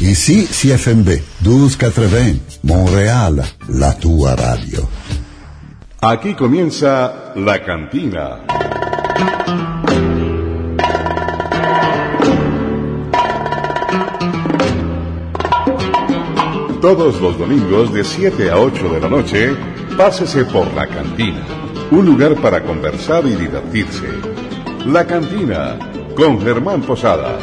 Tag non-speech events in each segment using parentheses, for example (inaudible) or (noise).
Ici CFMB 1280, Montréal, la tua radio. Aquí comienza La Cantina. Todos los domingos de 7 a 8 de la noche, pásese por La Cantina, un lugar para conversar y divertirse. La Cantina, con Germán Posada.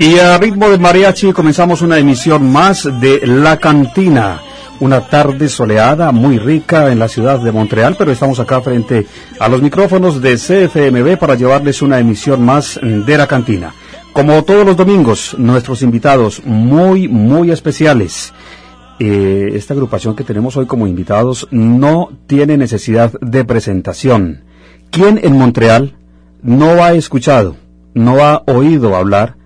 Y a ritmo de mariachi comenzamos una emisión más de La Cantina. Una tarde soleada, muy rica en la ciudad de Montreal, pero estamos acá frente a los micrófonos de CFMB para llevarles una emisión más de La Cantina. Como todos los domingos, nuestros invitados muy, muy especiales. Eh, esta agrupación que tenemos hoy como invitados no tiene necesidad de presentación. ¿Quién en Montreal no ha escuchado, no ha oído hablar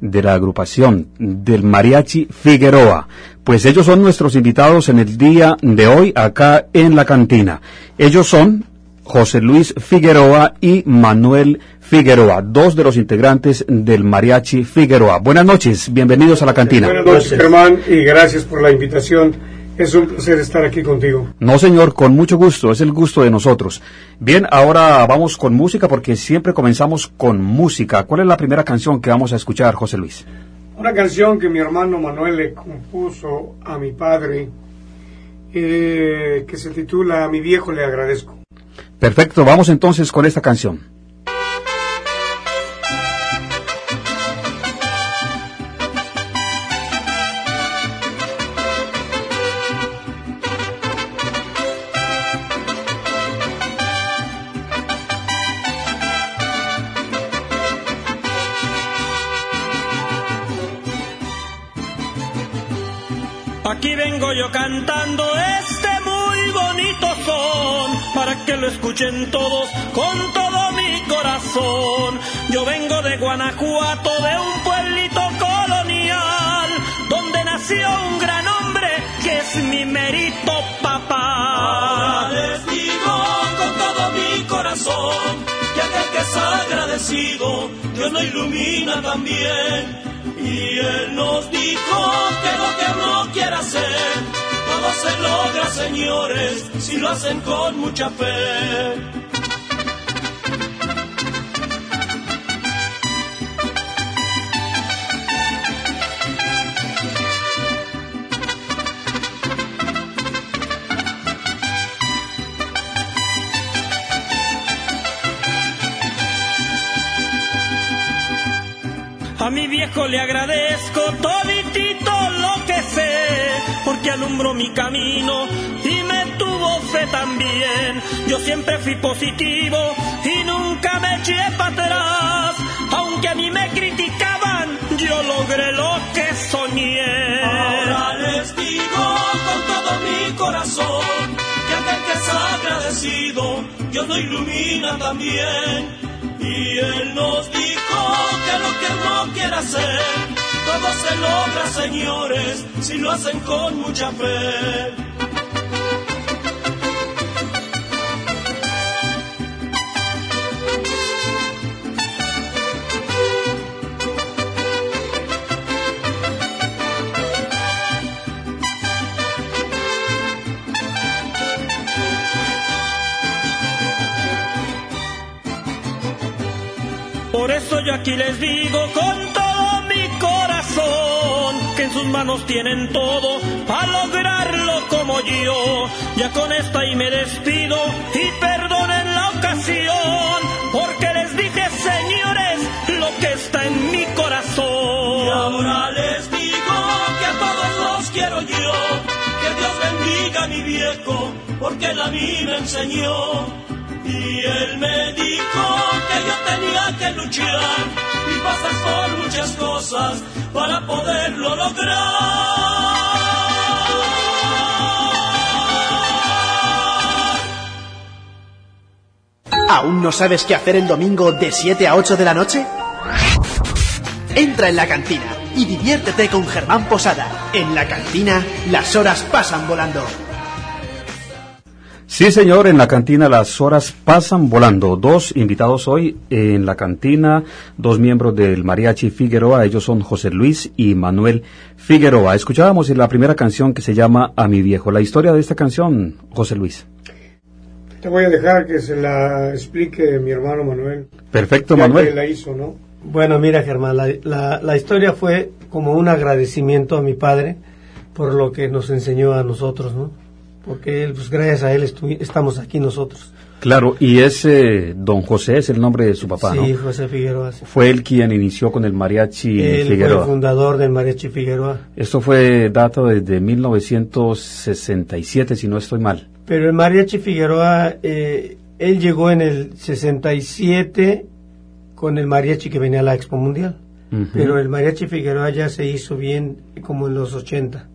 de la agrupación del Mariachi Figueroa. Pues ellos son nuestros invitados en el día de hoy acá en la cantina. Ellos son José Luis Figueroa y Manuel Figueroa, dos de los integrantes del Mariachi Figueroa. Buenas noches, bienvenidos a la cantina. Buenas noches, Germán, y gracias por la invitación. Es un placer estar aquí contigo. No, señor, con mucho gusto, es el gusto de nosotros. Bien, ahora vamos con música porque siempre comenzamos con música. ¿Cuál es la primera canción que vamos a escuchar, José Luis? Una canción que mi hermano Manuel le compuso a mi padre, eh, que se titula A mi viejo le agradezco. Perfecto, vamos entonces con esta canción. Yo cantando este muy bonito son para que lo escuchen todos con todo mi corazón. Yo vengo de Guanajuato, de un pueblito colonial, donde nació un gran hombre que es mi mérito papá. Les digo con todo mi corazón que aquel que es agradecido, Dios lo ilumina también. Y Él nos dijo que lo que uno quiera hacer, todo se logra, señores, si lo hacen con mucha fe. A mi viejo le agradezco toditito lo que sé, porque alumbró mi camino y me tuvo fe también. Yo siempre fui positivo y nunca me eché para atrás, aunque a mí me criticaban, yo logré lo que soñé. Ahora les digo con todo mi corazón que aquel que es agradecido, Dios lo ilumina también. Y Él nos dijo que lo que uno quiera hacer, todo se logra, señores, si lo hacen con mucha fe. Eso yo aquí les digo con todo mi corazón que en sus manos tienen todo para lograrlo como yo. Ya con esta y me despido y perdonen la ocasión porque les dije señores lo que está en mi corazón. Y ahora les digo que a todos los quiero yo, que Dios bendiga a mi viejo, porque él a mí me enseñó. Y él me dijo que yo tenía que luchar y pasar por muchas cosas para poderlo lograr. ¿Aún no sabes qué hacer el domingo de 7 a 8 de la noche? Entra en la cantina y diviértete con Germán Posada. En la cantina las horas pasan volando. Sí, señor, en la cantina las horas pasan volando. Dos invitados hoy en la cantina, dos miembros del Mariachi Figueroa, ellos son José Luis y Manuel Figueroa. Escuchábamos la primera canción que se llama A mi viejo. La historia de esta canción, José Luis. Te voy a dejar que se la explique mi hermano Manuel. Perfecto, ya Manuel. que la hizo, ¿no? Bueno, mira Germán, la, la, la historia fue como un agradecimiento a mi padre por lo que nos enseñó a nosotros, ¿no? Porque él, pues gracias a él estamos aquí nosotros. Claro, y ese don José es el nombre de su papá, sí, ¿no? José Figueroa. sí. Fue él quien inició con el Mariachi Él fue Figueroa. el fundador del Mariachi Figueroa. Esto fue dato desde 1967, si no estoy mal. Pero el Mariachi Figueroa, eh, él llegó en el 67 con el mariachi que venía a la Expo Mundial. Ujú. Pero el Mariachi Figueroa ya se hizo bien como en los 80.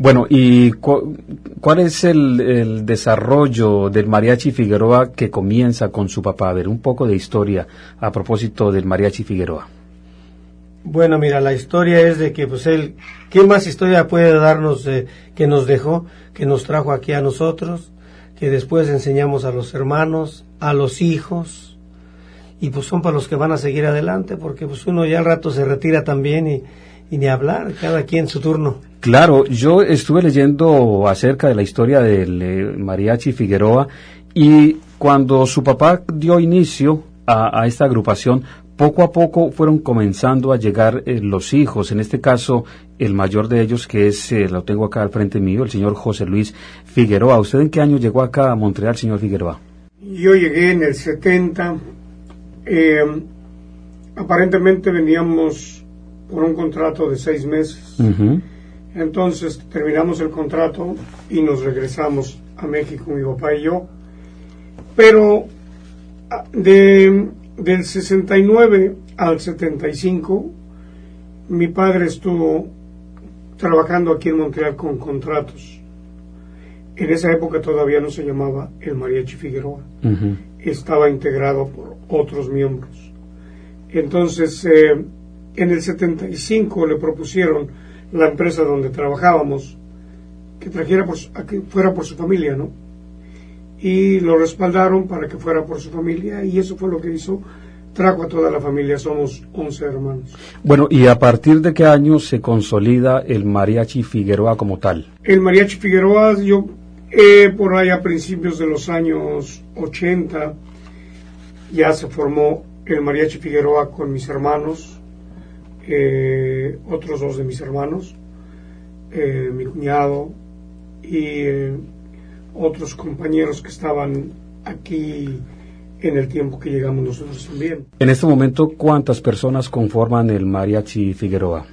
Bueno, ¿y cu- cuál es el, el desarrollo del Mariachi Figueroa que comienza con su papá? A ver, un poco de historia a propósito del Mariachi Figueroa. Bueno, mira, la historia es de que, pues él, ¿qué más historia puede darnos eh, que nos dejó, que nos trajo aquí a nosotros, que después enseñamos a los hermanos, a los hijos, y pues son para los que van a seguir adelante, porque pues uno ya al rato se retira también y, y ni hablar, cada quien su turno. Claro, yo estuve leyendo acerca de la historia del eh, Mariachi Figueroa y cuando su papá dio inicio a, a esta agrupación, poco a poco fueron comenzando a llegar eh, los hijos, en este caso el mayor de ellos que es, eh, lo tengo acá al frente mío, el señor José Luis Figueroa. ¿Usted en qué año llegó acá a Montreal, señor Figueroa? Yo llegué en el 70. eh, aparentemente veníamos por un contrato de seis meses. Entonces terminamos el contrato y nos regresamos a México, mi papá y yo. Pero ah, de, del 69 al 75, mi padre estuvo trabajando aquí en Montreal con contratos. En esa época todavía no se llamaba el Mariachi Figueroa estaba integrado por otros miembros. Entonces, eh, en el 75 le propusieron la empresa donde trabajábamos que trajera por a que fuera por su familia, ¿no? Y lo respaldaron para que fuera por su familia y eso fue lo que hizo. Trajo a toda la familia, somos 11 hermanos. Bueno, ¿y a partir de qué año se consolida el Mariachi Figueroa como tal? El Mariachi Figueroa, yo eh, por ahí a principios de los años 80 ya se formó el Mariachi Figueroa con mis hermanos, eh, otros dos de mis hermanos, eh, mi cuñado y eh, otros compañeros que estaban aquí en el tiempo que llegamos nosotros también. En este momento, ¿cuántas personas conforman el Mariachi Figueroa?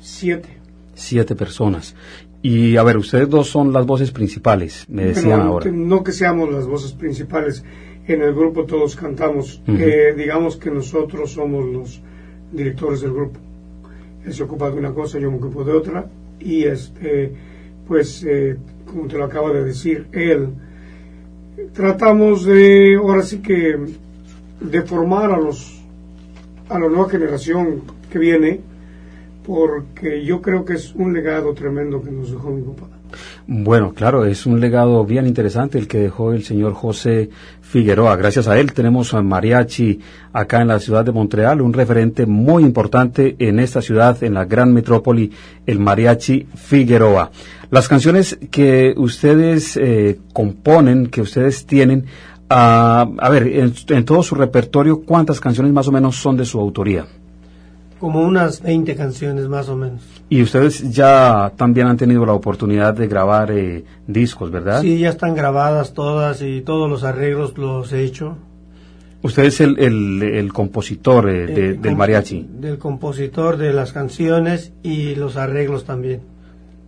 Siete. Siete personas. Y a ver, ustedes dos son las voces principales, me decían ahora. No que seamos las voces principales, en el grupo todos cantamos, Ujú. Eh, digamos que nosotros somos los directores del grupo. Él se ocupa de una cosa, yo me ocupo de otra, y este, pues, eh, como te lo acaba de decir él, tratamos de, ahora sí que, de formar a los, a la nueva generación que viene, porque yo creo que es un legado tremendo que nos dejó mi papá. Bueno, claro, es un legado bien interesante el que dejó el señor José Figueroa. Gracias a él tenemos a Mariachi acá en la ciudad de Montreal, un referente muy importante en esta ciudad, en la gran metrópoli, el Mariachi Figueroa. Las canciones que ustedes eh, componen, que ustedes tienen, ah, a ver, en, en todo su repertorio, ¿cuántas canciones más o menos son de su autoría? Como unas 20 canciones más o menos. Y ustedes ya también han tenido la oportunidad de grabar eh, discos, ¿verdad? Sí, ya están grabadas todas y todos los arreglos los he hecho. Usted es el, el, el compositor eh, de- del mariachi. Del compositor de las canciones y los arreglos también.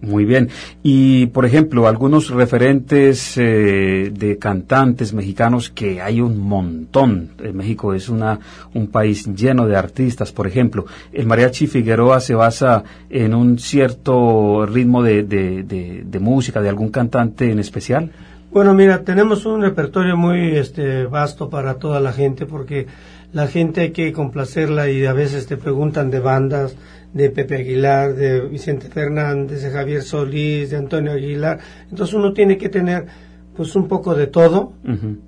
Muy bien. Y, por ejemplo, algunos referentes eh, de cantantes mexicanos que hay un montón. Eh, México es una, un país lleno de artistas. Por ejemplo, el mariachi Figueroa se basa en un cierto ritmo de, de, de, música de algún cantante en especial. Bueno, mira, tenemos un repertorio muy este, vasto para toda la gente porque la gente hay que complacerla y a veces te preguntan de bandas, de Pepe Aguilar, de Vicente Fernández, de Javier Solís, de Antonio Aguilar. Entonces uno tiene que tener pues un poco de todo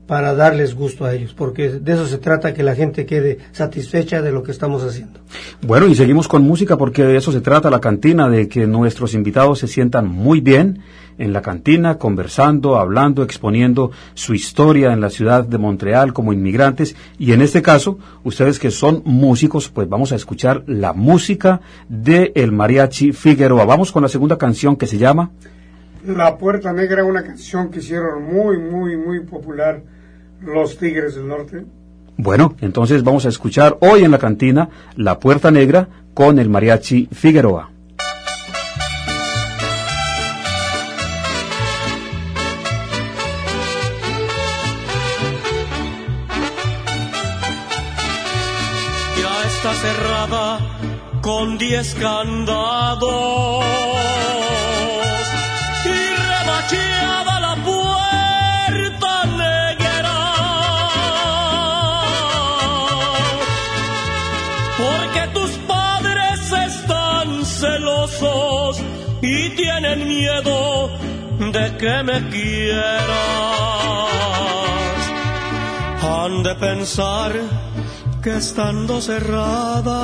para darles gusto a ellos, porque de eso se trata, que la gente quede satisfecha de lo que estamos haciendo. Bueno, y seguimos con música porque de eso se trata la cantina, de que nuestros invitados se sientan muy bien en la cantina, conversando, hablando, exponiendo su historia en la ciudad de Montreal como inmigrantes, y en este caso, ustedes que son músicos, pues vamos a escuchar la música de El Mariachi Figueroa. Vamos con la segunda canción que se llama... La Puerta Negra, una canción que hicieron muy, muy, muy popular los Tigres del Norte. Bueno, entonces vamos a escuchar hoy en la cantina La Puerta Negra con el mariachi Figueroa. Con diez candados la puerta negra. Porque tus padres están celosos y tienen miedo de que me quieras. Han de pensar que estando cerrada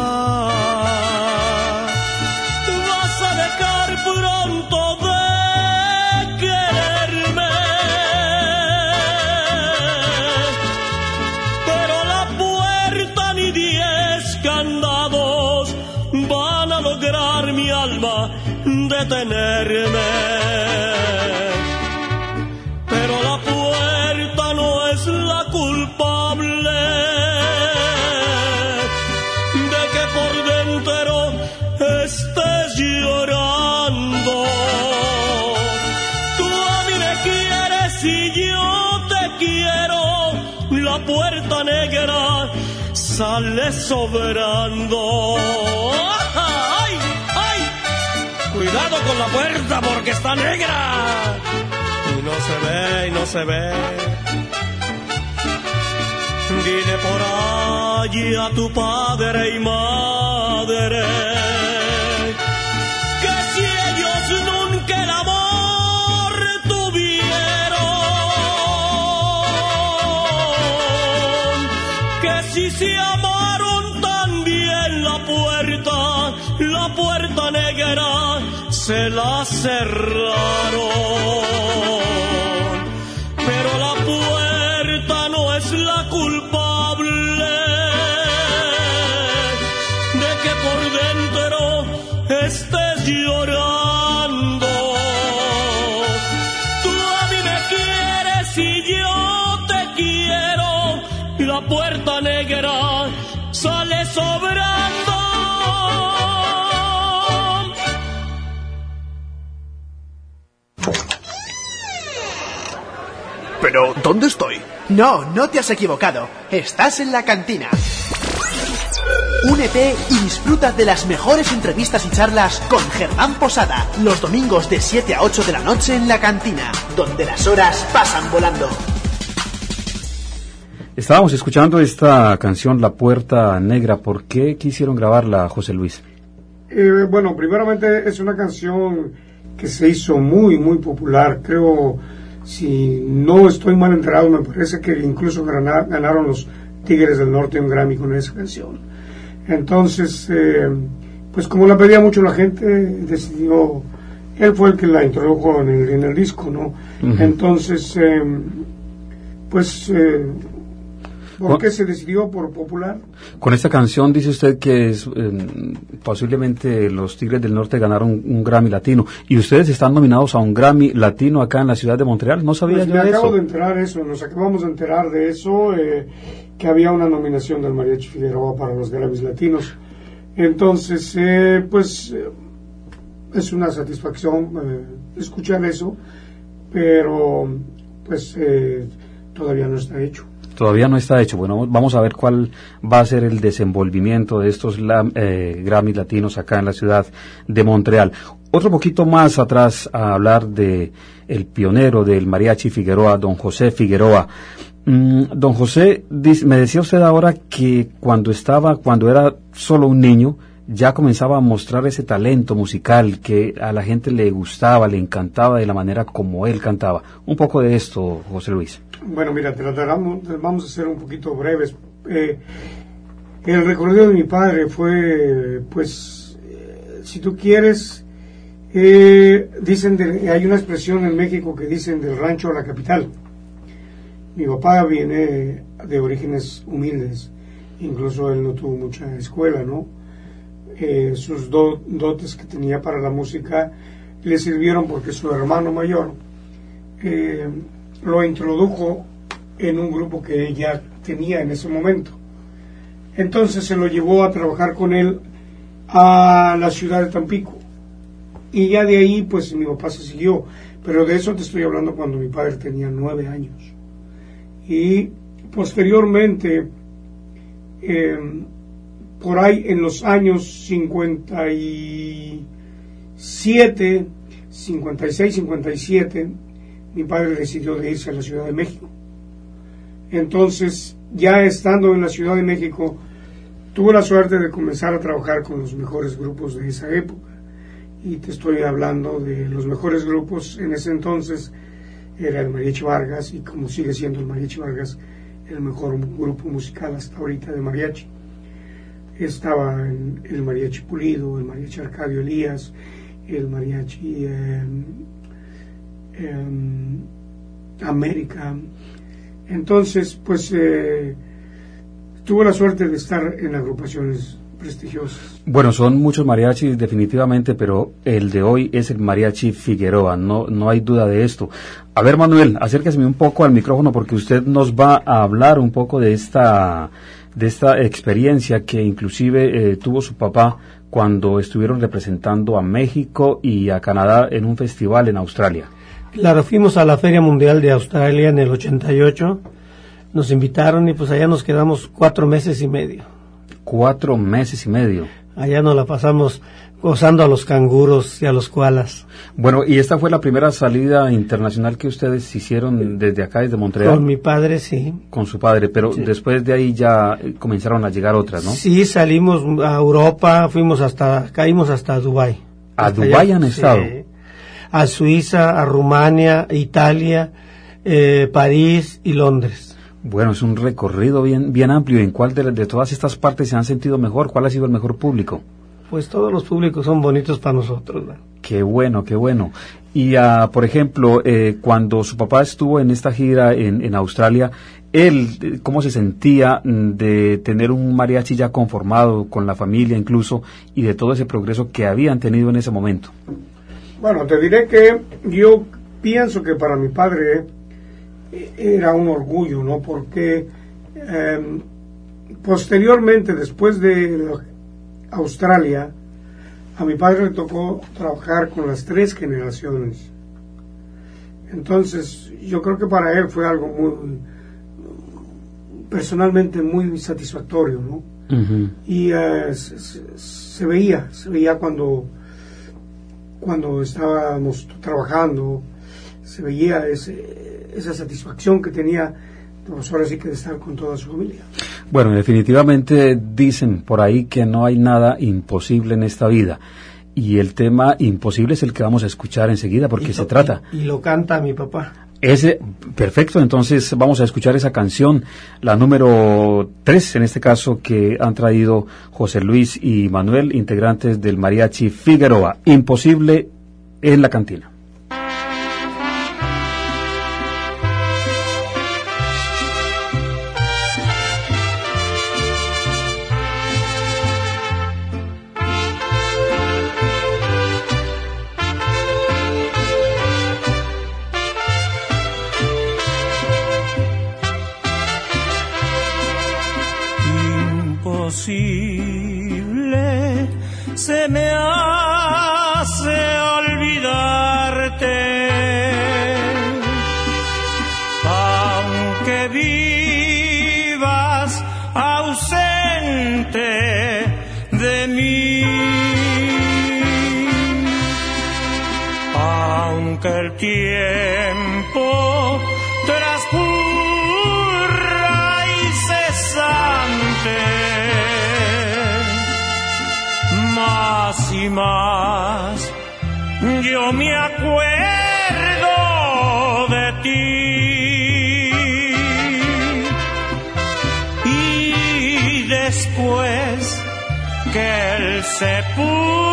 sale sobrando. Cuidado con la puerta porque está negra. Y no se ve, y no se ve. Dile por allí a tu padre y madre si se amaron también la puerta, la puerta negra se la cerraron. Pero, ¿dónde estoy? No, no te has equivocado. Estás en la cantina. Únete y disfruta de las mejores entrevistas y charlas con Germán Posada, los domingos de 7 a 8 de la noche en la cantina, donde las horas pasan volando. Estábamos escuchando esta canción La Puerta Negra. ¿Por qué quisieron grabarla, José Luis? Eh, bueno, primeramente es una canción que se hizo muy, muy popular. Creo si no estoy mal enterado, me parece que incluso ganaron los Tigres del Norte un Grammy con esa canción. Entonces, eh, pues como la pedía mucho la gente, decidió, él fue el que la introdujo en el, en el disco, ¿no? Entonces, eh, pues eh, ¿Por qué se decidió por popular? Con esta canción dice usted que es, em, posiblemente los Tigres del Norte ganaron un, Grammy Latino. ¿Y ustedes están nominados a un Grammy Latino acá en la ciudad de Montreal? ¿No sabía pues yo me acabo de enterar eso, nos acabamos de enterar de eso, eh, que había una nominación del Mariachi Figueroa para los Grammys Latinos. Entonces, eh, pues... Eh, es una satisfacción eh, escuchar eso, pero pues eh, todavía no está hecho. Todavía no está hecho. Bueno, vamos a ver cuál va a ser el desenvolvimiento de estos eh, Grammys latinos acá en la ciudad de Montreal. Otro poquito más atrás a hablar de el pionero del mariachi Figueroa, don José Figueroa. Mm, don José, me decía usted ahora que cuando estaba, cuando era solo un niño, ya comenzaba a mostrar ese talento musical que a la gente le gustaba, le encantaba de la manera como él cantaba. Un poco de esto, José Luis. Bueno, mira, trataremos, vamos a ser un poquito breves. Eh, el recorrido de mi padre fue, pues, eh, si tú quieres, eh, dicen, hay una expresión en México que dicen del rancho a la capital. Mi papá viene de orígenes humildes, incluso él no tuvo mucha escuela, ¿no? Sus dotes que tenía para la música le sirvieron porque su hermano mayor eh, lo introdujo en un grupo que ella tenía en ese momento. Entonces se lo llevó a trabajar con él a la ciudad de Tampico. Y ya de ahí, pues mi papá se siguió. Pero de eso te estoy hablando cuando mi padre tenía nueve años. Y posteriormente, eh, por ahí en los años 57, 56, 57, mi padre decidió de irse a la Ciudad de México. Entonces, ya estando en la Ciudad de México, tuve la suerte de comenzar a trabajar con los mejores grupos de esa época. Y te estoy hablando de los mejores grupos en ese entonces, era el Mariachi Vargas, y como sigue siendo el Mariachi Vargas, el mejor grupo musical hasta ahorita de mariachi estaba el mariachi Pulido, el mariachi Arcadio Elías, el mariachi em, América. Entonces, pues eh, tuvo la suerte de estar en agrupaciones prestigiosas. Bueno, son muchos mariachis definitivamente, pero el de hoy es el mariachi Figueroa, no, no hay duda de esto. A ver, Manuel, acérquese un poco al micrófono porque usted nos va a hablar un poco de esta de esta experiencia que inclusive eh, tuvo su papá cuando estuvieron representando a México y a Canadá en un festival en Australia. Claro, fuimos a la Feria Mundial de Australia en el 88, nos invitaron y pues allá nos quedamos cuatro meses y medio. Cuatro meses y medio. Allá nos la pasamos gozando a los canguros y a los koalas. Bueno, y esta fue la primera salida internacional que ustedes hicieron desde acá, desde Montreal. Con mi padre, sí. Con su padre, pero después de ahí ya comenzaron a llegar otras, ¿no? Sí, salimos a Europa, fuimos hasta, caímos hasta Dubai. ¿A Dubai han estado? A Suiza, a Rumania, Italia, eh, París y Londres. Bueno, es un recorrido bien, bien amplio. ¿En cuál de, de todas estas partes se han sentido mejor? ¿Cuál ha sido el mejor público? Pues todos los públicos son bonitos para nosotros. Qué bueno, qué bueno. Y, uh, por ejemplo, eh, cuando su papá estuvo en esta gira en, en, Australia, él, ¿cómo se sentía de tener un mariachi ya conformado con la familia incluso y de todo ese progreso que habían tenido en ese momento? Bueno, te diré que yo pienso que para mi padre era un orgullo, ¿no? Porque eh, posteriormente, después de Australia, a mi padre le tocó trabajar con las tres generaciones. Entonces, yo creo que para él fue algo muy, personalmente muy satisfactorio, ¿no? Y eh, se, veía, se veía cuando, cuando estábamos trabajando, se veía esa satisfacción que tenía, pues ahora sí que de estar con toda su familia. Bueno, definitivamente dicen por ahí que no hay nada imposible en esta vida. Y el tema imposible es el que vamos a escuchar enseguida porque se trata. Y, lo canta mi papá. Ese, perfecto, entonces vamos a escuchar esa canción, la número tres en este caso, que han traído José Luis y Manuel, integrantes del Mariachi Figueroa. Imposible en la cantina. Tiempo transcurra incesante, más y más yo me acuerdo de ti. Y después que el sepulcro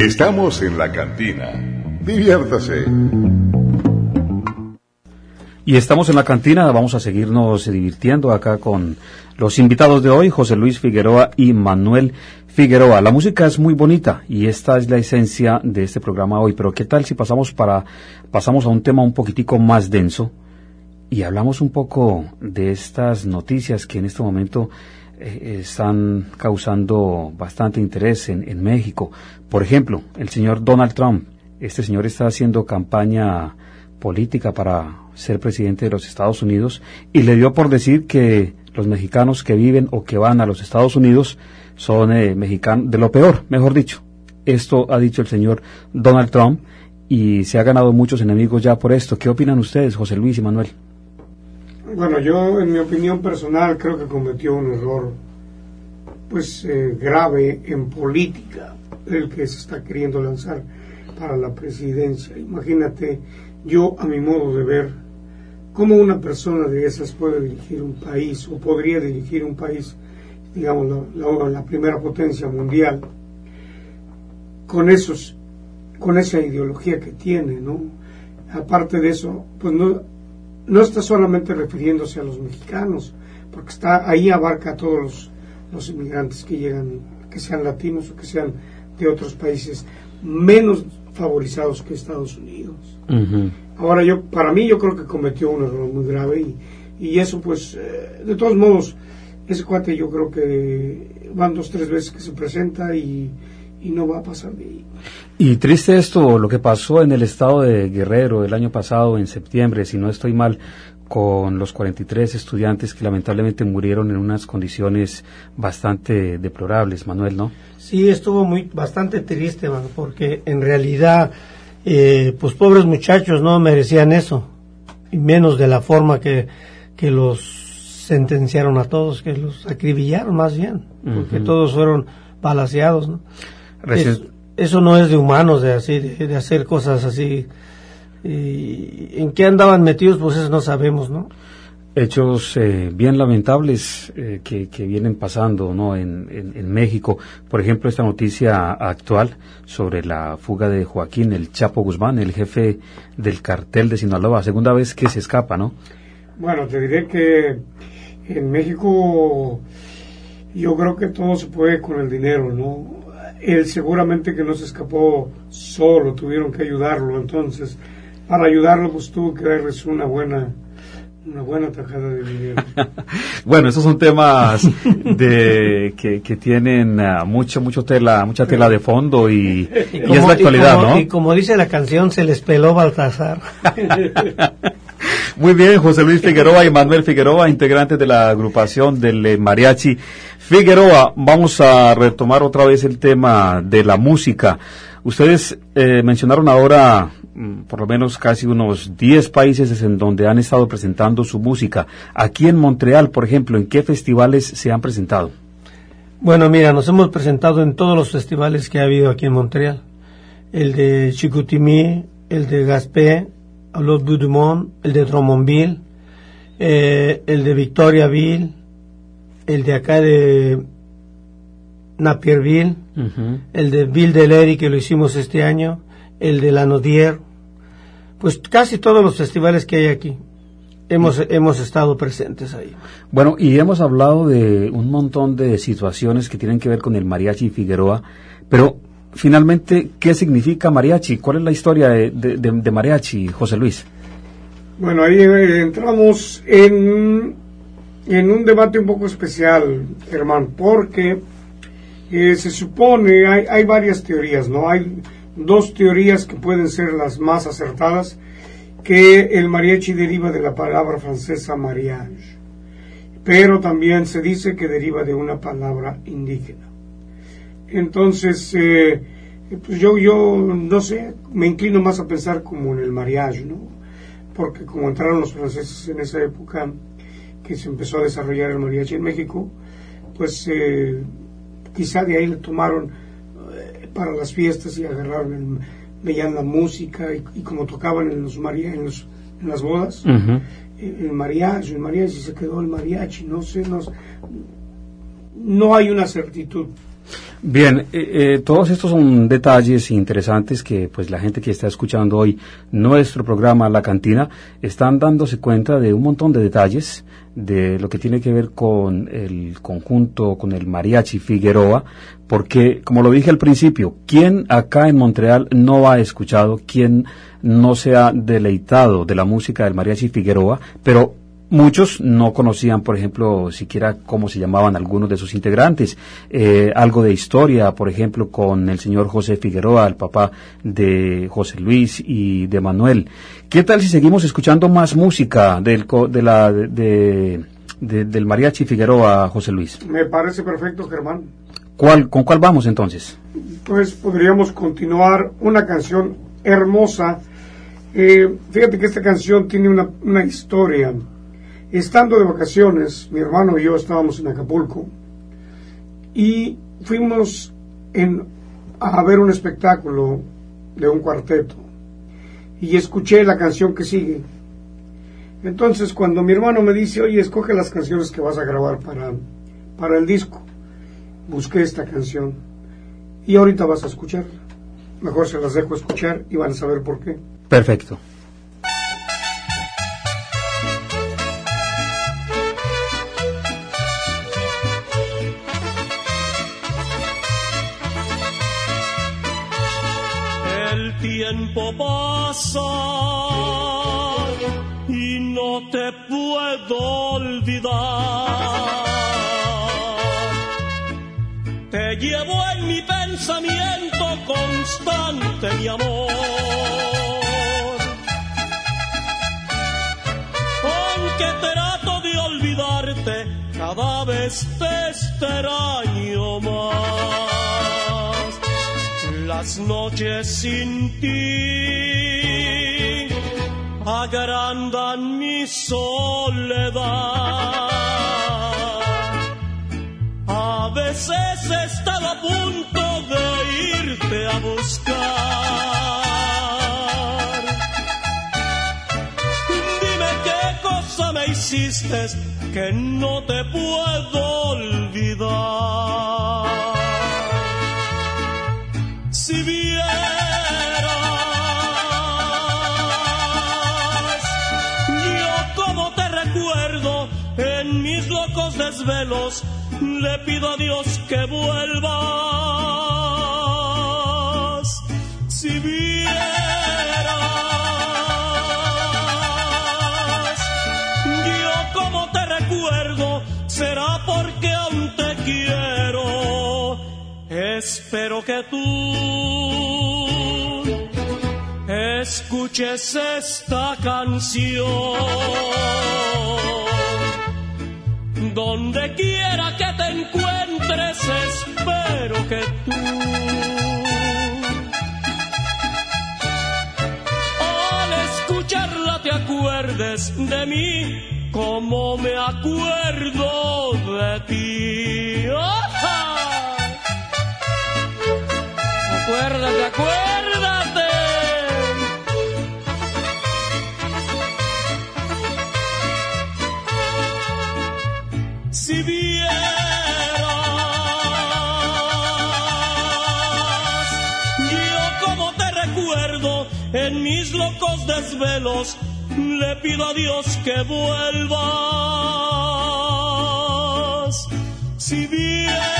Estamos en la cantina. Diviértase. Y estamos en la cantina, vamos a seguirnos divirtiendo acá con los invitados de hoy, José Luis Figueroa y Manuel Figueroa. La música es muy bonita y esta es la esencia de este programa hoy, pero ¿qué tal si pasamos para pasamos a un tema un poquitico más denso y hablamos un poco de estas noticias que en este momento eh, están causando bastante interés en, México? Por ejemplo, el señor Donald Trump. Este señor está haciendo campaña política para ser presidente de los Estados Unidos y le dio por decir que los mexicanos que viven o que van a los Estados Unidos son eh, mexicanos de lo peor, mejor dicho. Esto ha dicho el señor Donald Trump y se ha ganado muchos enemigos ya por esto. ¿Qué opinan ustedes, José Luis y Manuel? Bueno, yo en mi opinión personal creo que cometió un error pues eh, grave en política, el que se está queriendo lanzar para la presidencia. Imagínate yo a mi modo de ver cómo una persona de esas puede dirigir un país o podría dirigir un país, digamos la, la- primera potencia mundial, con esos, con esa ideología que tiene, ¿no? Aparte de eso, pues no, no está solamente refiriéndose a los mexicanos, porque está ahí abarca a todos los, los inmigrantes que llegan, que sean latinos o que sean de otros países menos favorizados que Estados Unidos. Ahora yo, para mí yo creo que cometió un error muy grave y, y eso pues, eh, de todos modos, ese cuate yo creo que van dos, tres veces que se presenta y, y no va a pasar de ahí. Y triste esto, lo que pasó en el estado de Guerrero el año pasado, en septiembre, si no estoy mal, con los 43 estudiantes que lamentablemente murieron en unas condiciones bastante deplorables, Manuel, ¿no? Sí, estuvo muy bastante triste, mano, porque en realidad, eh, pues pobres muchachos no merecían eso, y menos de la forma que, que los sentenciaron a todos, que los acribillaron más bien, porque todos fueron balaseados, ¿no? Eso no es de humanos, de así, de, de hacer cosas así. Y en qué andaban metidos, pues eso no sabemos, ¿no? hechos eh, bien lamentables eh, que, que vienen pasando ¿no? en, en, en México. Por ejemplo, esta noticia actual sobre la fuga de Joaquín, el Chapo Guzmán, el jefe del cartel de Sinaloa. Segunda vez que se escapa, ¿no? Bueno, te diré que en México yo creo que todo se puede con el dinero, ¿no? Él seguramente que no se escapó solo, tuvieron que ayudarlo, entonces para ayudarlo pues tuvo que darles una buena una buena tajada de dinero. (laughs) bueno, esos son temas de que, que tienen uh, mucho mucho tela mucha tela de fondo y, y, es la actualidad, y como, ¿no? Y como dice la canción, se les peló Baltasar. (laughs) Muy bien, José Luis Figueroa y Manuel Figueroa, integrantes de la agrupación del eh, Mariachi Figueroa. Vamos a retomar otra vez el tema de la música. Ustedes eh, mencionaron ahora mm, por lo menos casi unos 10 países en donde han estado presentando su música. Aquí en Montreal, por ejemplo, ¿en qué festivales se han presentado? Bueno, mira, nos hemos presentado en todos los festivales que ha habido aquí en Montreal. El de Chicoutimi, el de Gaspé, Lot Boudumont, el de Drummondville, eh, el de Victoriaville, el de acá de Napierville, uh -huh. el de Ville de Lery que lo hicimos este año, el de Lanaudière, pues casi todos los festivales que hay aquí. Hemos, hemos estado presentes ahí. Bueno, y hemos hablado de un montón de situaciones que tienen que ver con el mariachi Figueroa, pero finalmente, ¿qué significa mariachi? ¿Cuál es la historia de, de, de, de mariachi, José Luis? Bueno, ahí eh, entramos en, en un debate un poco especial, Germán, porque eh, se supone, hay, varias teorías, ¿no? Hay dos teorías que pueden ser las más acertadas, que el mariachi deriva de la palabra francesa mariage, pero también se dice que deriva de una palabra indígena. Entonces, eh, pues yo, yo no sé, me inclino más a pensar como en el mariage, ¿no? Porque como entraron los franceses en esa época que se empezó a desarrollar el mariachi en México, pues eh, quizá de ahí le tomaron eh, para las fiestas y agarraron, el, veían la música y, y, como tocaban en los, maria, en, los en las bodas, uh -huh. el, el mariachi, el mariachi se quedó el mariachi, no sé, no, no hay una certitud. Bien, eh, eh, todos estos son detalles interesantes que pues la gente que está escuchando hoy nuestro programa La Cantina están dándose cuenta de un montón de detalles de lo que tiene que ver con el conjunto, con el mariachi Figueroa, porque como lo dije al principio, ¿quién acá en Montreal no ha escuchado, quién no se ha deleitado de la música del mariachi Figueroa, pero Muchos no conocían, por ejemplo, siquiera cómo se llamaban algunos de sus integrantes. Eh, algo de historia, por ejemplo, con el señor José Figueroa, el papá de José Luis y de Manuel. ¿Qué tal si seguimos escuchando más música del, de la, de, de, del mariachi Figueroa, José Luis? Me parece perfecto, Germán. ¿Cuál, ¿Con cuál vamos entonces? Pues podríamos continuar una canción hermosa. Eh, fíjate que esta canción tiene una, una historia. Estando de vacaciones, mi hermano y yo estábamos en Acapulco y fuimos a ver un espectáculo de un cuarteto y escuché la canción que sigue. Entonces, cuando mi hermano me dice, oye, escoge las canciones que vas a grabar para, para el disco, busqué esta canción y ahorita vas a escucharla. Mejor se las dejo escuchar y van a saber por qué. Perfecto. Tiempo y no te puedo olvidar. Te llevo en mi pensamiento constante, mi amor. Aunque trato de olvidarte, cada vez te extraño más las noches sin ti agrandan mi soledad. A veces he estado a punto de irte a buscar. Dime qué cosa me hiciste que no te puedo olvidar si vieras yo como te recuerdo en mis locos desvelos, le pido a Dios que vuelvas. Espero que tú escuches esta canción. Donde quiera que te encuentres, espero que tú al escucharla te acuerdes de mí como me acuerdo de ti. Acuérdate, acuérdate. Si vieras, yo como te recuerdo en mis locos desvelos, le pido a Dios que vuelvas. Si vieras,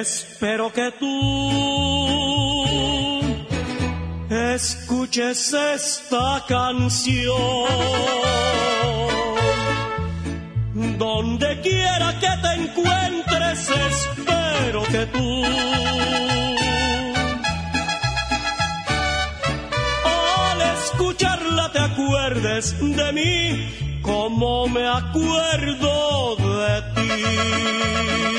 Espero que tú escuches esta canción. Donde quiera que te encuentres, espero que tú al escucharla te acuerdes de mí como me acuerdo de ti.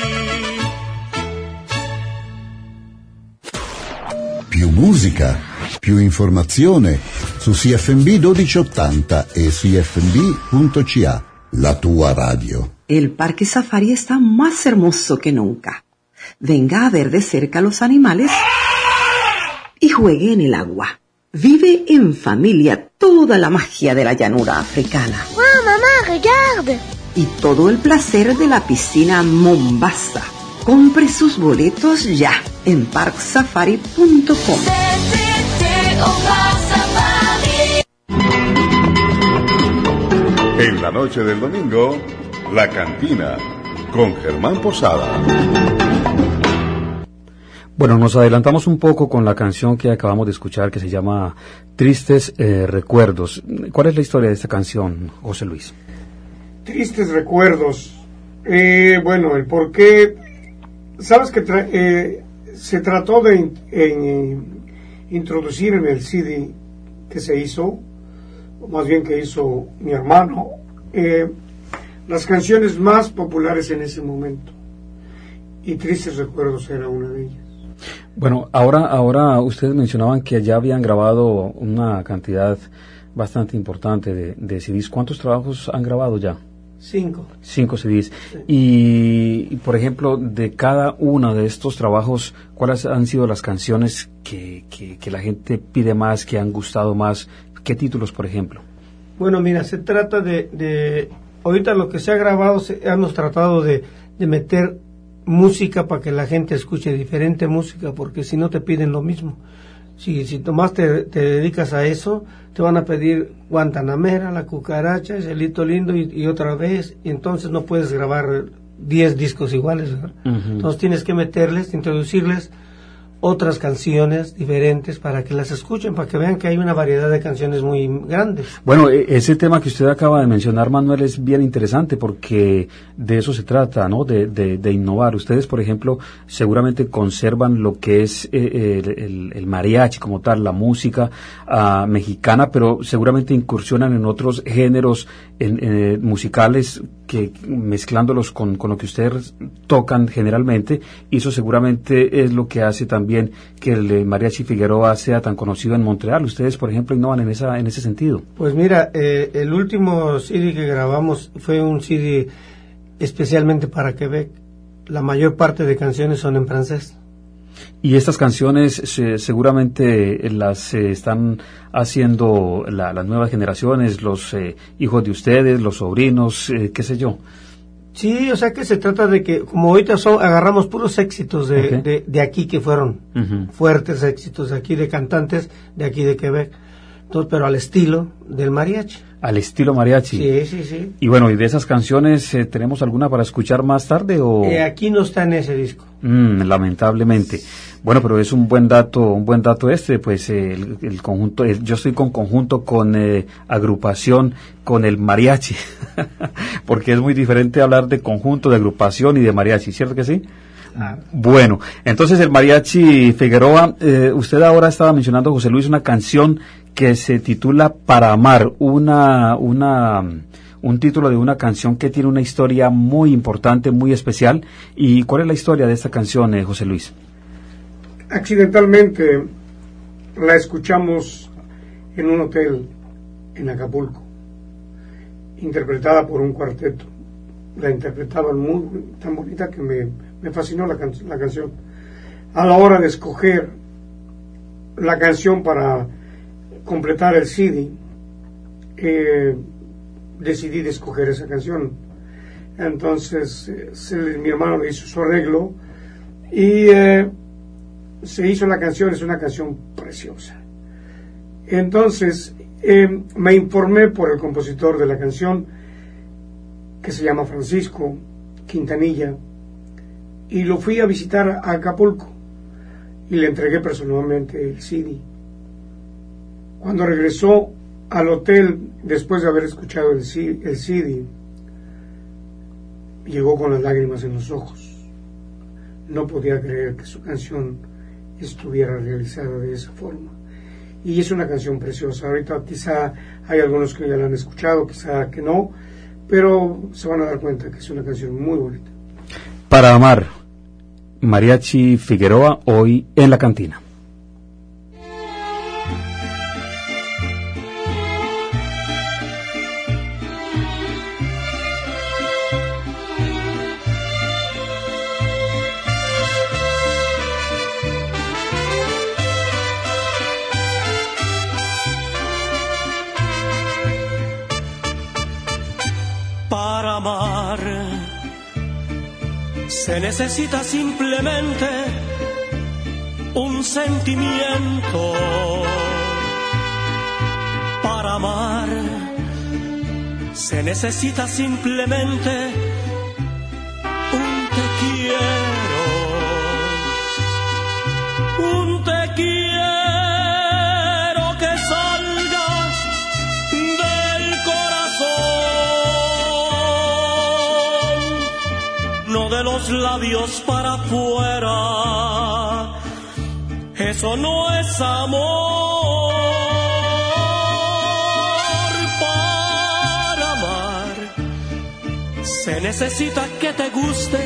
Musica, più informazione su CFMB 1280 e cfmb.ca, la tua radio. El Parque Safari está más hermoso que nunca. Venga a ver de cerca los animales y juegue en el agua. Vive en familia toda la magia de la llanura africana ¡Wow, mamá, regarde! y todo el placer de la piscina Mombasa. Compre sus boletos ya en parksafari.com. En la noche del domingo, La Cantina, con Germán Posada. Bueno, nos adelantamos un poco con la canción que acabamos de escuchar que se llama Tristes eh, Recuerdos. ¿Cuál es la historia de esta canción, José Luis? Tristes recuerdos. Eh, bueno, el por qué. Sabes que tra- eh, se trató de in- en, eh, introducir en el CD que se hizo, más bien que hizo mi hermano, eh, las canciones más populares en ese momento. Y Tristes Recuerdos era una de ellas. Bueno, ahora, ahora ustedes mencionaban que ya habían grabado una cantidad bastante importante de, de CDs. ¿Cuántos trabajos han grabado ya? Cinco. Cinco CDs. Y, y, por ejemplo, de cada uno de estos trabajos, ¿cuáles han sido las canciones que, que, que la gente pide más, que han gustado más? ¿Qué títulos, por ejemplo? Bueno, mira, se trata de, de ahorita lo que se ha grabado, se- hemos tratado de, de meter música para que la gente escuche diferente música, porque si no te piden lo mismo. Si, si nomás te, te dedicas a eso, te van a pedir Guantanamera, La Cucaracha, Celito Lindo y, y otra vez, y entonces no puedes grabar 10 discos iguales. Entonces tienes que meterles, introducirles otras canciones diferentes para que las escuchen, para que vean que hay una variedad de canciones muy grandes. Bueno, e- ese tema que usted acaba de mencionar, Manuel, es bien interesante porque de eso se trata, ¿no? De, de- de innovar. Ustedes, por ejemplo, seguramente conservan lo que es eh, el, el- mariachi como tal, la música ah, mexicana, pero seguramente incursionan en otros géneros en- eh, musicales que mezclándolos con, con lo que ustedes tocan generalmente, y eso seguramente es lo que hace también que el eh, mariachi Figueroa sea tan conocido en Montreal. Ustedes, por ejemplo, innovan en esa en ese sentido. Pues mira, eh, el último CD que grabamos fue un CD especialmente para Quebec. La mayor parte de canciones son en francés. Y estas canciones se- seguramente eh, las eh, están haciendo la- las nuevas generaciones, los eh, hijos de ustedes, los sobrinos, eh, qué sé yo. Sí, o sea que se trata de que, como ahorita son, agarramos puros éxitos de, de, de aquí que fueron fuertes éxitos de aquí de cantantes de aquí de Quebec, Entonces, pero al estilo del mariachi. Al estilo mariachi. Sí, sí, sí. Y bueno, ¿y de esas canciones eh, tenemos alguna para escuchar más tarde o...? Eh, aquí no está en ese disco. Mm, lamentablemente. Bueno, pero es un buen dato, un buen dato este, pues eh, el, el conjunto, el- yo estoy con conjunto, con eh, agrupación, con el mariachi, (laughs) porque es muy diferente hablar de conjunto, de agrupación y de mariachi, ¿cierto que sí? Bueno, entonces el mariachi Figueroa, eh, usted ahora estaba mencionando, José Luis, una canción que se titula Para Amar, una, una, un título de una canción que tiene una historia muy importante, muy especial. ¿Y cuál es la historia de esta canción, eh, José Luis? Accidentalmente la escuchamos en un hotel en Acapulco, interpretada por un cuarteto. La interpretaban muy tan bonita que me, me fascinó la, can- la canción. A la hora de escoger la canción para completar el CD, eh, decidí de escoger esa canción. Entonces, eh, se- mi hermano hizo su arreglo y eh, se hizo la canción, es una canción preciosa. Entonces, eh, me informé por el compositor de la canción, que se llama Francisco Quintanilla, y lo fui a visitar a Acapulco y le entregué personalmente el CD. Cuando regresó al hotel, después de haber escuchado el, el CD, llegó con las lágrimas en los ojos. No podía creer que su canción estuviera realizada de esa forma. Y es una canción preciosa. Ahorita quizá hay algunos que ya la han escuchado, quizá que no, pero se van a dar cuenta que es una canción muy bonita. Para Amar, Mariachi Figueroa, hoy en la cantina. Necesita simplemente un sentimiento. Para amar se necesita simplemente labios para afuera. Eso no es amor para amar. Se necesita que te guste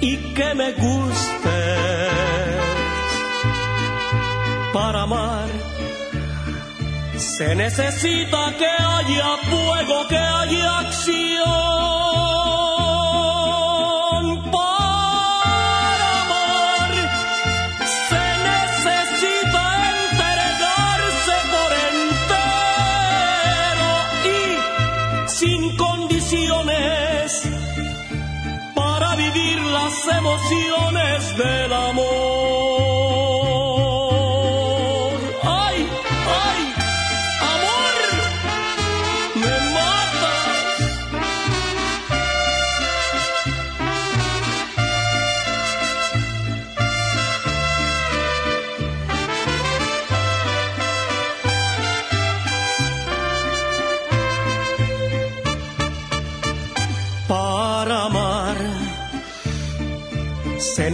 y que me gustes para amar. Se necesita que haya fuego, que haya acción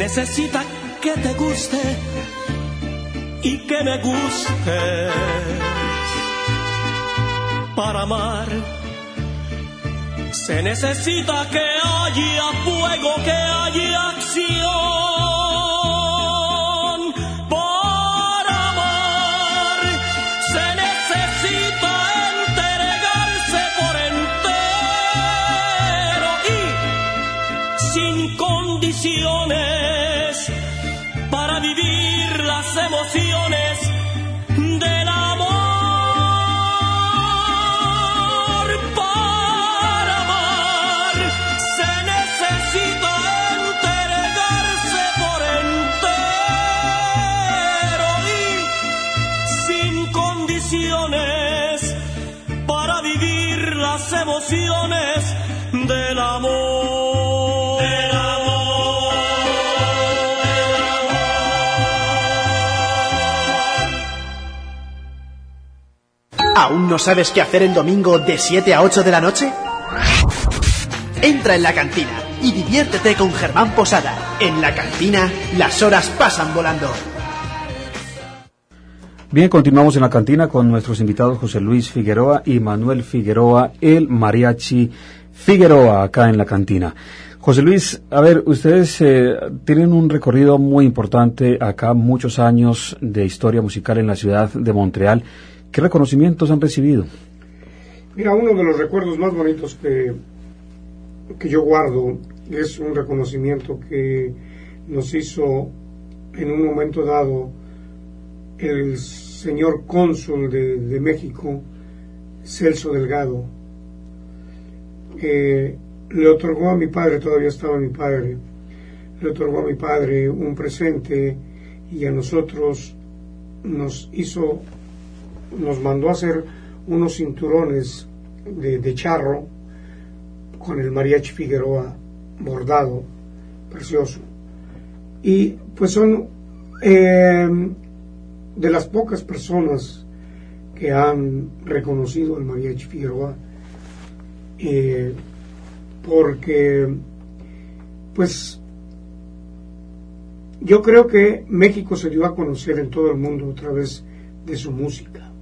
necesita que te guste y que me gustes. Para amar se necesita que haya fuego, que haya acción. Para amar se necesita entregarse por entero y sin condiciones emociones ¿Aún no sabes qué hacer el domingo de 7 a 8 de la noche? Entra en la cantina y diviértete con Germán Posada. En la cantina, las horas pasan volando. Bien, continuamos en la cantina con nuestros invitados José Luis Figueroa y Manuel Figueroa, el mariachi Figueroa, acá en la cantina. José Luis, a ver, ustedes eh, tienen un recorrido muy importante acá, muchos años de historia musical en la ciudad de Montreal. ¿Qué reconocimientos han recibido? Mira, uno de los recuerdos más bonitos que, que yo guardo es un reconocimiento que nos hizo en un momento dado el señor cónsul de, México, Celso Delgado, que le otorgó a mi padre, todavía estaba mi padre, le otorgó a mi padre un presente y a nosotros nos hizo, nos mandó a hacer unos cinturones de, charro con el mariachi Figueroa bordado, precioso. Y pues son eh, de las pocas personas que han reconocido al mariachi Figueroa, eh, porque pues yo creo que México se dio a conocer en todo el mundo a través de su música.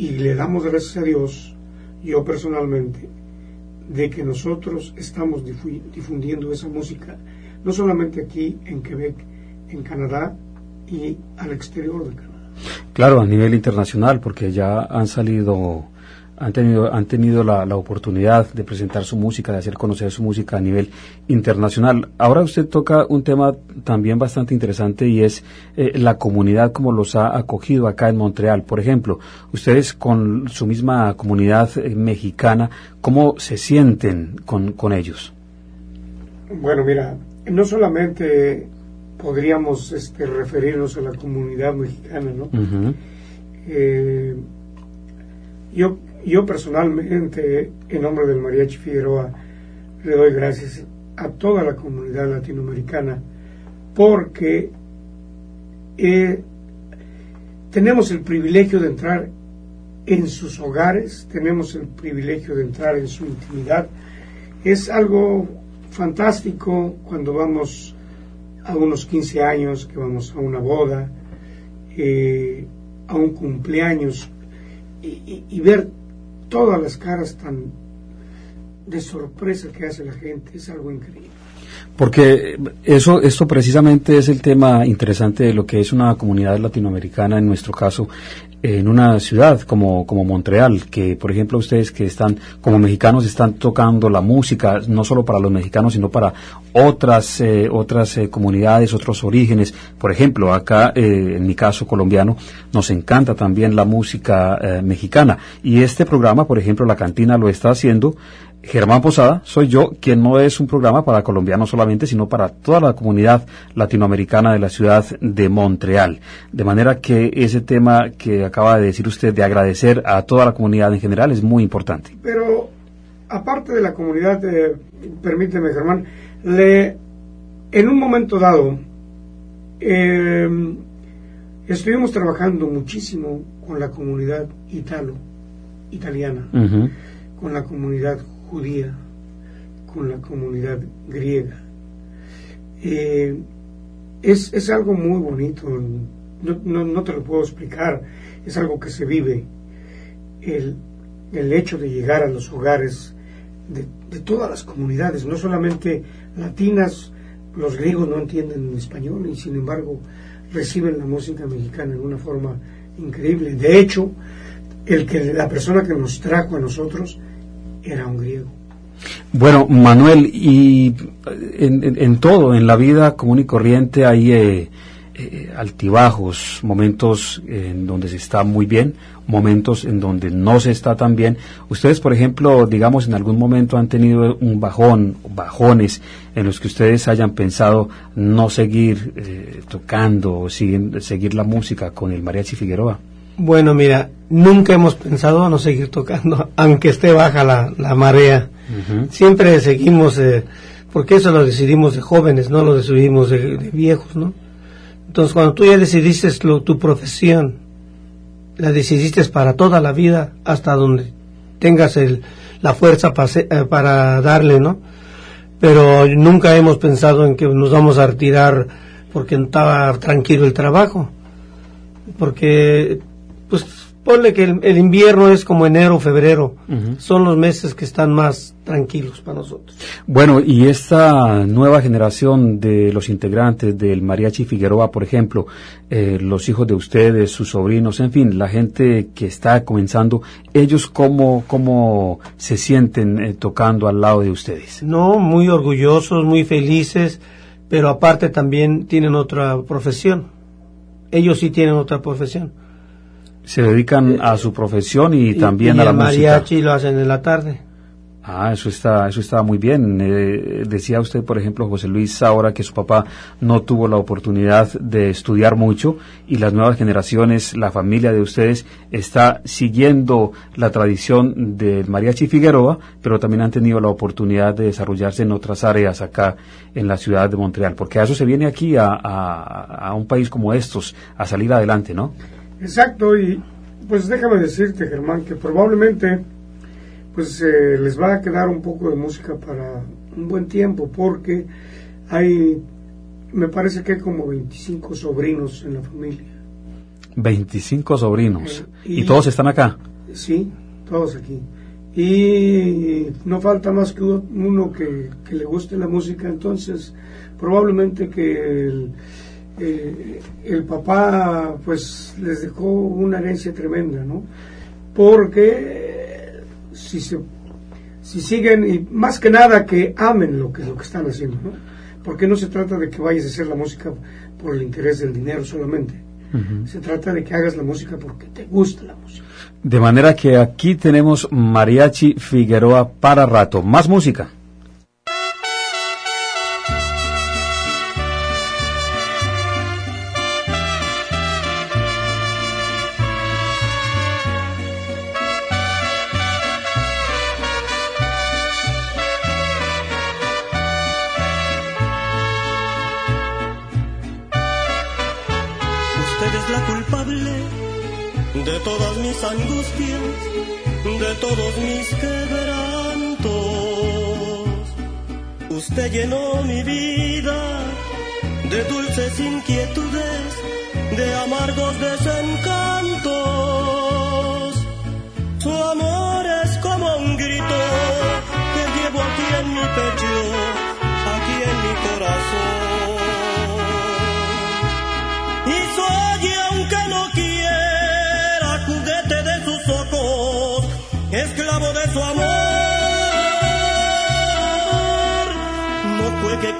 Y le damos gracias a Dios, yo personalmente, de que nosotros estamos difu- difundiendo esa música, no solamente aquí en Quebec, en Canadá y al exterior de Canadá. Claro, a nivel internacional, porque ya han salido, han tenido, han tenido la, la oportunidad de presentar su música, de hacer conocer su música a nivel internacional. Ahora usted toca un tema también bastante interesante y es eh, la comunidad como los ha acogido acá en Montreal. Por ejemplo, ustedes con su misma comunidad eh, mexicana, ¿cómo se sienten con, con ellos? Bueno, mira, no solamente podríamos este, referirnos a la comunidad mexicana, ¿no? Eh, yo, yo personalmente, en nombre del Mariachi Figueroa, le doy gracias a toda la comunidad latinoamericana porque eh, tenemos el privilegio de entrar en sus hogares, tenemos el privilegio de entrar en su intimidad. Es algo fantástico cuando vamos a unos 15 años, que vamos a una boda, eh, a un cumpleaños y, ver todas las caras tan de sorpresa que hace la gente es algo increíble. Porque eso, esto precisamente es el tema interesante de lo que es una comunidad latinoamericana, en nuestro caso, en una ciudad como, como Montreal, que por ejemplo ustedes que están como mexicanos están tocando la música, no solo para los mexicanos, sino para otras, eh, otras eh, comunidades, otros orígenes. Por ejemplo, acá, eh, en mi caso colombiano, nos encanta también la música eh, mexicana. Y este programa, por ejemplo, La Cantina lo está haciendo Germán Posada, soy yo, quien no es un programa para colombianos solamente, sino para toda la comunidad latinoamericana de la ciudad de Montreal. De manera que ese tema que acaba de decir usted de agradecer a toda la comunidad en general es muy importante. Pero aparte de la comunidad, eh, permíteme Germán, le, en un momento dado eh, estuvimos trabajando muchísimo con la comunidad italo, italiana, con la comunidad judía, con la comunidad griega. Eh, es, es algo muy bonito, no, no, no te lo puedo explicar, es algo que se vive. El, el hecho de llegar a los hogares de, de todas las comunidades, no solamente latinas, los griegos no entienden español y sin embargo reciben la música mexicana en una forma increíble. De hecho, el que la persona que nos trajo a nosotros era un griego. Bueno, Manuel, y en, en- todo, en la vida común y corriente hay eh, eh, altibajos, momentos en donde se está muy bien, momentos en donde no se está tan bien. Ustedes, por ejemplo, digamos, en algún momento han tenido un bajón, bajones en los que ustedes hayan pensado no seguir eh, tocando o seguir la música con el Mariachi Figueroa. Bueno, mira, nunca hemos pensado no seguir tocando, (laughs) aunque esté baja la, la marea. Siempre seguimos, eh, porque eso lo decidimos de jóvenes, no lo decidimos de, de viejos, ¿no? Entonces, cuando tú ya decidiste lo- tu profesión, la decidiste para toda la vida, hasta donde tengas el, la fuerza pa se- eh, para darle, ¿no? Pero nunca hemos pensado en que nos vamos a retirar porque estaba tranquilo el trabajo. Porque, pues, ponle que el, el invierno es como enero, febrero. Son los meses que están más tranquilos para nosotros. Bueno, y esta nueva generación de los integrantes del Mariachi Figueroa, por ejemplo, eh, los hijos de ustedes, sus sobrinos, en fin, la gente que está comenzando, ellos cómo, cómo se sienten eh, tocando al lado de ustedes. No, muy orgullosos, muy felices, pero aparte también tienen otra profesión. Ellos sí tienen otra profesión. Se dedican a su profesión y, también y a la el música. mariachi lo hacen en la tarde. Ah, eso está, eso está muy bien. Eh, decía usted, por ejemplo, José Luis, ahora que su papá no tuvo la oportunidad de estudiar mucho y las nuevas generaciones, la familia de ustedes está siguiendo la tradición del mariachi Figueroa, pero también han tenido la oportunidad de desarrollarse en otras áreas acá en la ciudad de Montreal, porque a eso se viene aquí a, a, a un país como estos, a salir adelante, ¿no? Exacto, y pues déjame decirte, Germán, que probablemente pues eh, les va a quedar un poco de música para un buen tiempo, porque hay, me parece que hay como 25 sobrinos en la familia. 25 sobrinos. Eh, ¿Y y- todos están acá? Sí, todos aquí. Y no falta más que uno- uno que, que le guste la música, entonces probablemente que el, eh, el papá pues les dejó una herencia tremenda, ¿no? Porque si se si siguen y más que nada que amen lo que lo que están haciendo, ¿no? Porque no se trata de que vayas a hacer la música por el interés del dinero solamente. Se trata de que hagas la música porque te gusta la música. De manera que aquí tenemos Mariachi Figueroa para rato. Más música.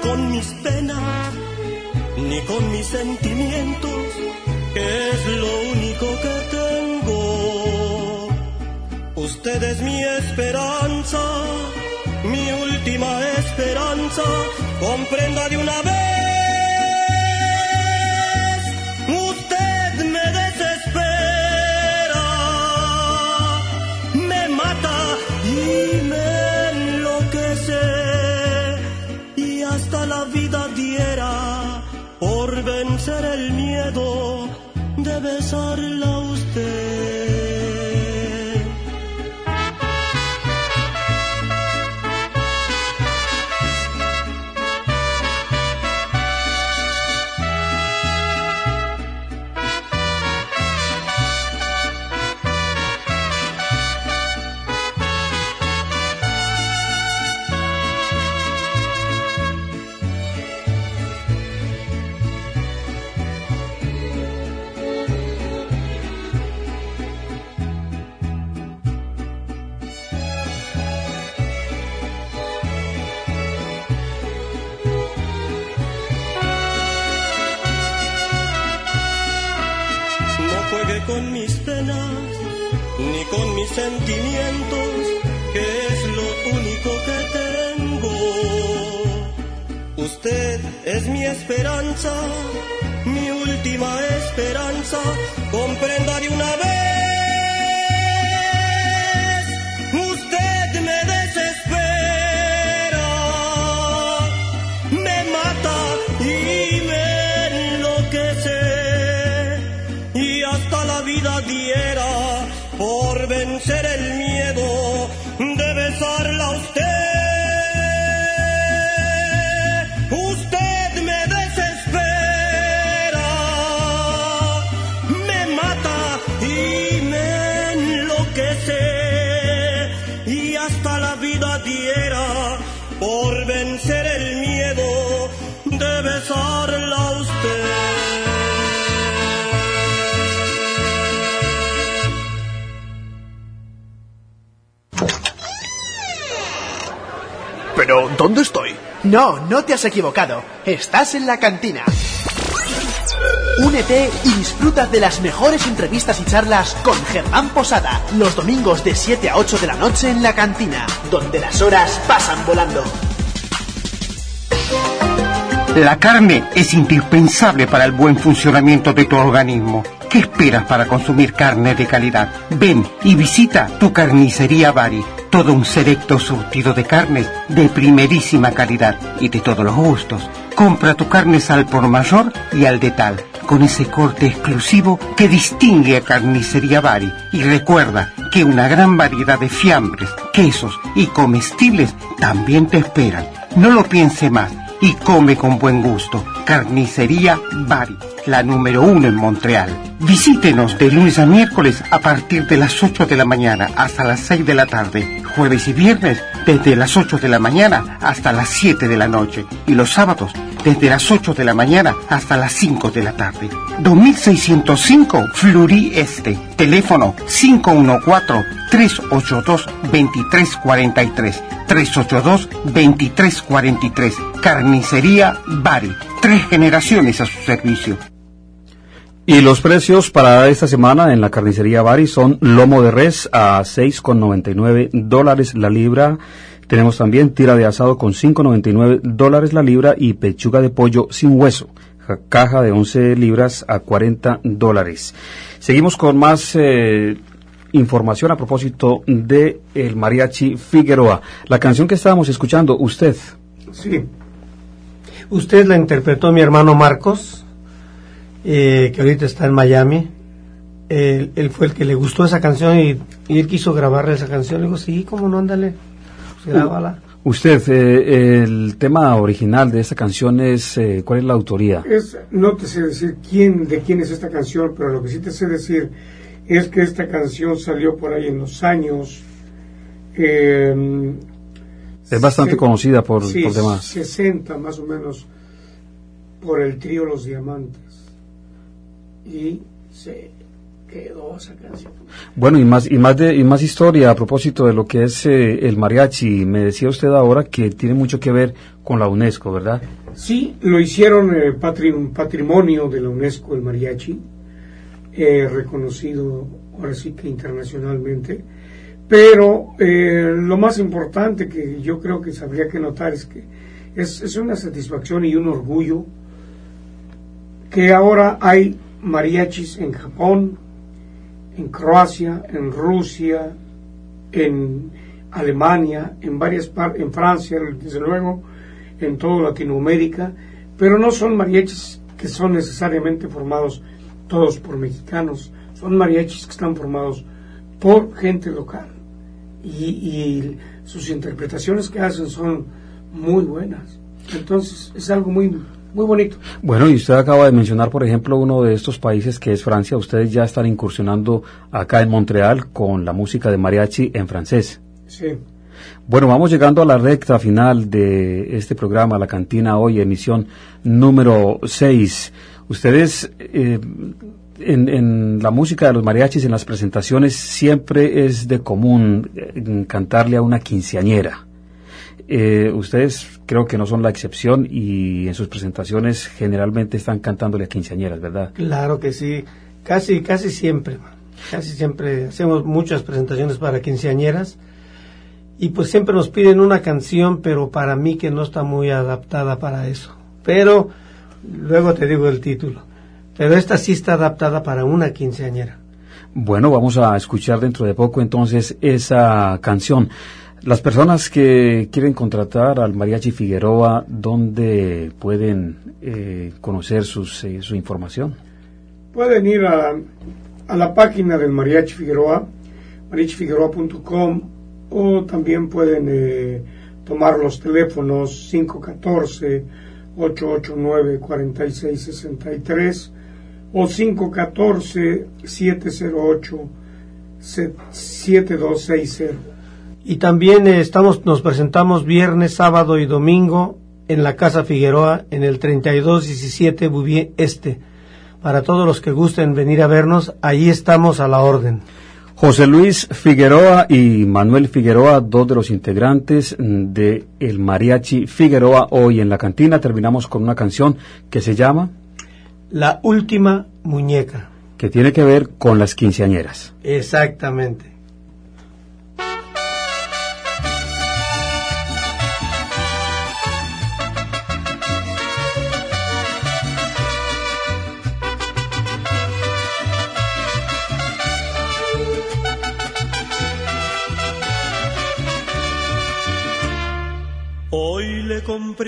Con mis penas, ni con mis sentimientos, es lo único que tengo. Usted es mi esperanza, mi última esperanza, comprenda de una vez. Pero, ¿dónde estoy? No, no te has equivocado. Estás en la cantina. Únete y disfruta de las mejores entrevistas y charlas con Germán Posada, los domingos de 7 a 8 de la noche en la cantina, donde las horas pasan volando. La carne es indispensable para el buen funcionamiento de tu organismo. ¿Qué esperas para consumir carne de calidad? Ven y visita tu carnicería Bari. Todo un selecto surtido de carnes de primerísima calidad y de todos los gustos. Compra tu carne al por mayor y al detal, con ese corte exclusivo que distingue a Carnicería Bari. Y recuerda que una gran variedad de fiambres, quesos y comestibles también te esperan. No lo piense más y come con buen gusto. Carnicería Bari, la número uno en Montreal. Visítenos de lunes a miércoles a partir de las 8 de la mañana hasta las 6 de la tarde. Jueves y viernes desde las 8 de la mañana hasta las 7 de la noche. Y los sábados desde las 8 de la mañana hasta las 5 de la tarde. 2605 Fleury Este. Teléfono 514-382-2343. 382-2343. Carnicería Bari. Tres generaciones a su servicio. Y los precios para esta semana en la carnicería Bari son lomo de res a 6,99 dólares la libra. Tenemos también tira de asado con 5,99 dólares la libra y pechuga de pollo sin hueso. ja- Caja de 11 libras a 40 dólares. Seguimos con más eh, información a propósito de el mariachi Figueroa. La canción que estábamos escuchando, usted. Sí. Usted la interpretó mi hermano Marcos, eh, que ahorita está en Miami. Él, él fue el que le gustó esa canción y, y él quiso grabarle esa canción. Le digo, sí, cómo no, ándale, pues grábala. Usted, eh, el tema original de esta canción es, eh, ¿cuál es la autoría? Es, no te sé decir quién, de quién es esta canción, pero lo que sí te sé decir es que esta canción salió por ahí en los años. eh, Es bastante se- conocida por, sí, por demás. 60 más o menos por el trío Los Diamantes. Y se quedó esa canción. Bueno, y más, y más de, y más historia a propósito de lo que es eh, el mariachi. Me decía usted ahora que tiene mucho que ver con la UNESCO, ¿verdad? Sí, lo hicieron eh, patri- un patrimonio de la UNESCO, el mariachi, eh, reconocido ahora sí que internacionalmente. Pero lo más importante que yo creo que habría que notar es que es, es una satisfacción y un orgullo que ahora hay mariachis en Japón, en Croacia, en Rusia, en Alemania, en varias partes, en Francia, desde luego, en toda Latinoamérica, pero no son mariachis que son necesariamente formados todos por mexicanos, son mariachis que están formados por gente local y, y sus interpretaciones que hacen son muy buenas. Entonces es algo muy, muy bonito. Bueno, y usted acaba de mencionar, por ejemplo, uno de estos países que es Francia. Ustedes ya están incursionando acá en Montreal con la música de mariachi en francés. Sí. Bueno, vamos llegando a la recta final de este programa, La Cantina Hoy, emisión número 6. Ustedes, eh, en, en la música de los mariachis, en las presentaciones, siempre es de común eh, cantarle a una quinceañera. Eh, ustedes creo que no son la excepción y en sus presentaciones generalmente están cantándole a quinceañeras, ¿verdad? Claro que sí, casi, casi siempre, casi siempre hacemos muchas presentaciones para quinceañeras y pues siempre nos piden una canción, pero para mí que no está muy adaptada para eso. pero luego te digo el título. Pero esta sí está adaptada para una quinceañera. Bueno, vamos a escuchar dentro de poco entonces esa canción. Las personas que quieren contratar al Mariachi Figueroa, ¿dónde pueden eh, conocer sus, eh, su información? Pueden ir a, a la página del Mariachi Figueroa, mariachifigueroa.com, o también pueden eh, tomar los teléfonos 514 889-4663 o 514-708-7260. Y también eh, estamos, nos presentamos viernes, sábado y domingo en la Casa Figueroa en el 3217 Bouvier Este. Para todos los que gusten venir a vernos, ahí estamos a la orden. José Luis Figueroa y Manuel Figueroa, dos de los integrantes de El Mariachi Figueroa. Hoy en la cantina terminamos con una canción que se llama La Última Muñeca. Que tiene que ver con las quinceañeras. Exactamente.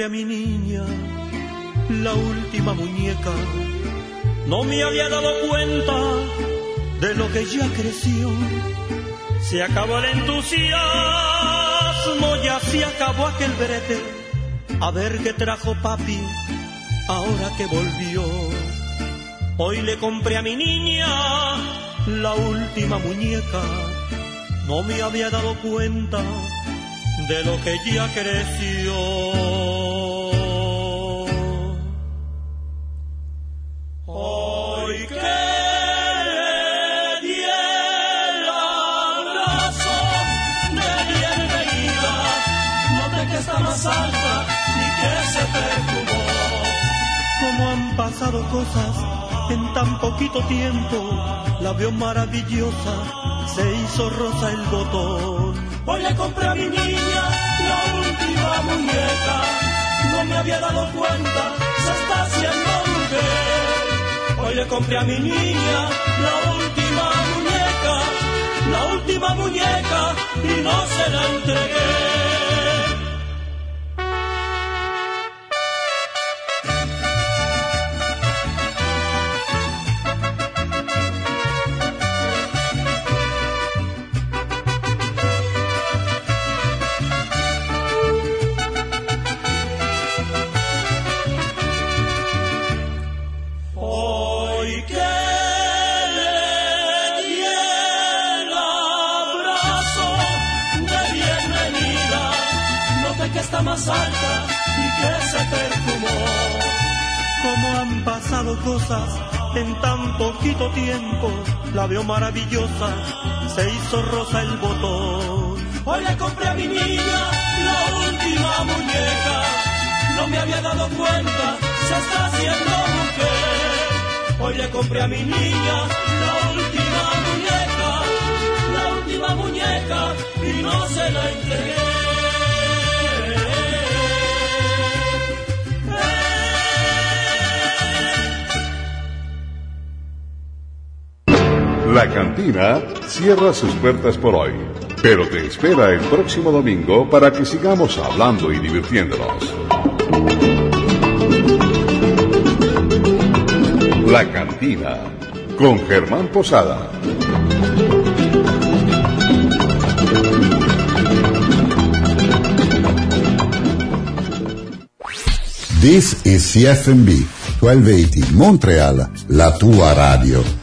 A mi niña la última muñeca. No me había dado cuenta de lo que ya creció. Se acabó el entusiasmo, ya se acabó aquel brete. A ver qué trajo papi ahora que volvió. Hoy le compré a mi niña la última muñeca. No me había dado cuenta de lo que ya creció. Hoy que le di el abrazo de bienvenida, noté que está más alta y que se perfumó. Como han pasado cosas en tan poquito tiempo, la veo maravillosa, se hizo rosa el botón. Hoy le compré a mi niña la última muñeca. No me había dado cuenta, se está haciendo mujer. Compré a mi niña la última muñeca, la última muñeca y no se la entregué. La veo maravillosa, se hizo rosa el botón. Hoy le compré a mi niña la última muñeca, no me había dado cuenta, se está haciendo mujer. Hoy le compré a mi niña la última muñeca, la última muñeca y no se la entregué. La cantina cierra sus puertas por hoy, pero te espera el próximo domingo para que sigamos hablando y divirtiéndonos. La cantina con Germán Posada. This is CFMB 1280 Montreal, la tua radio.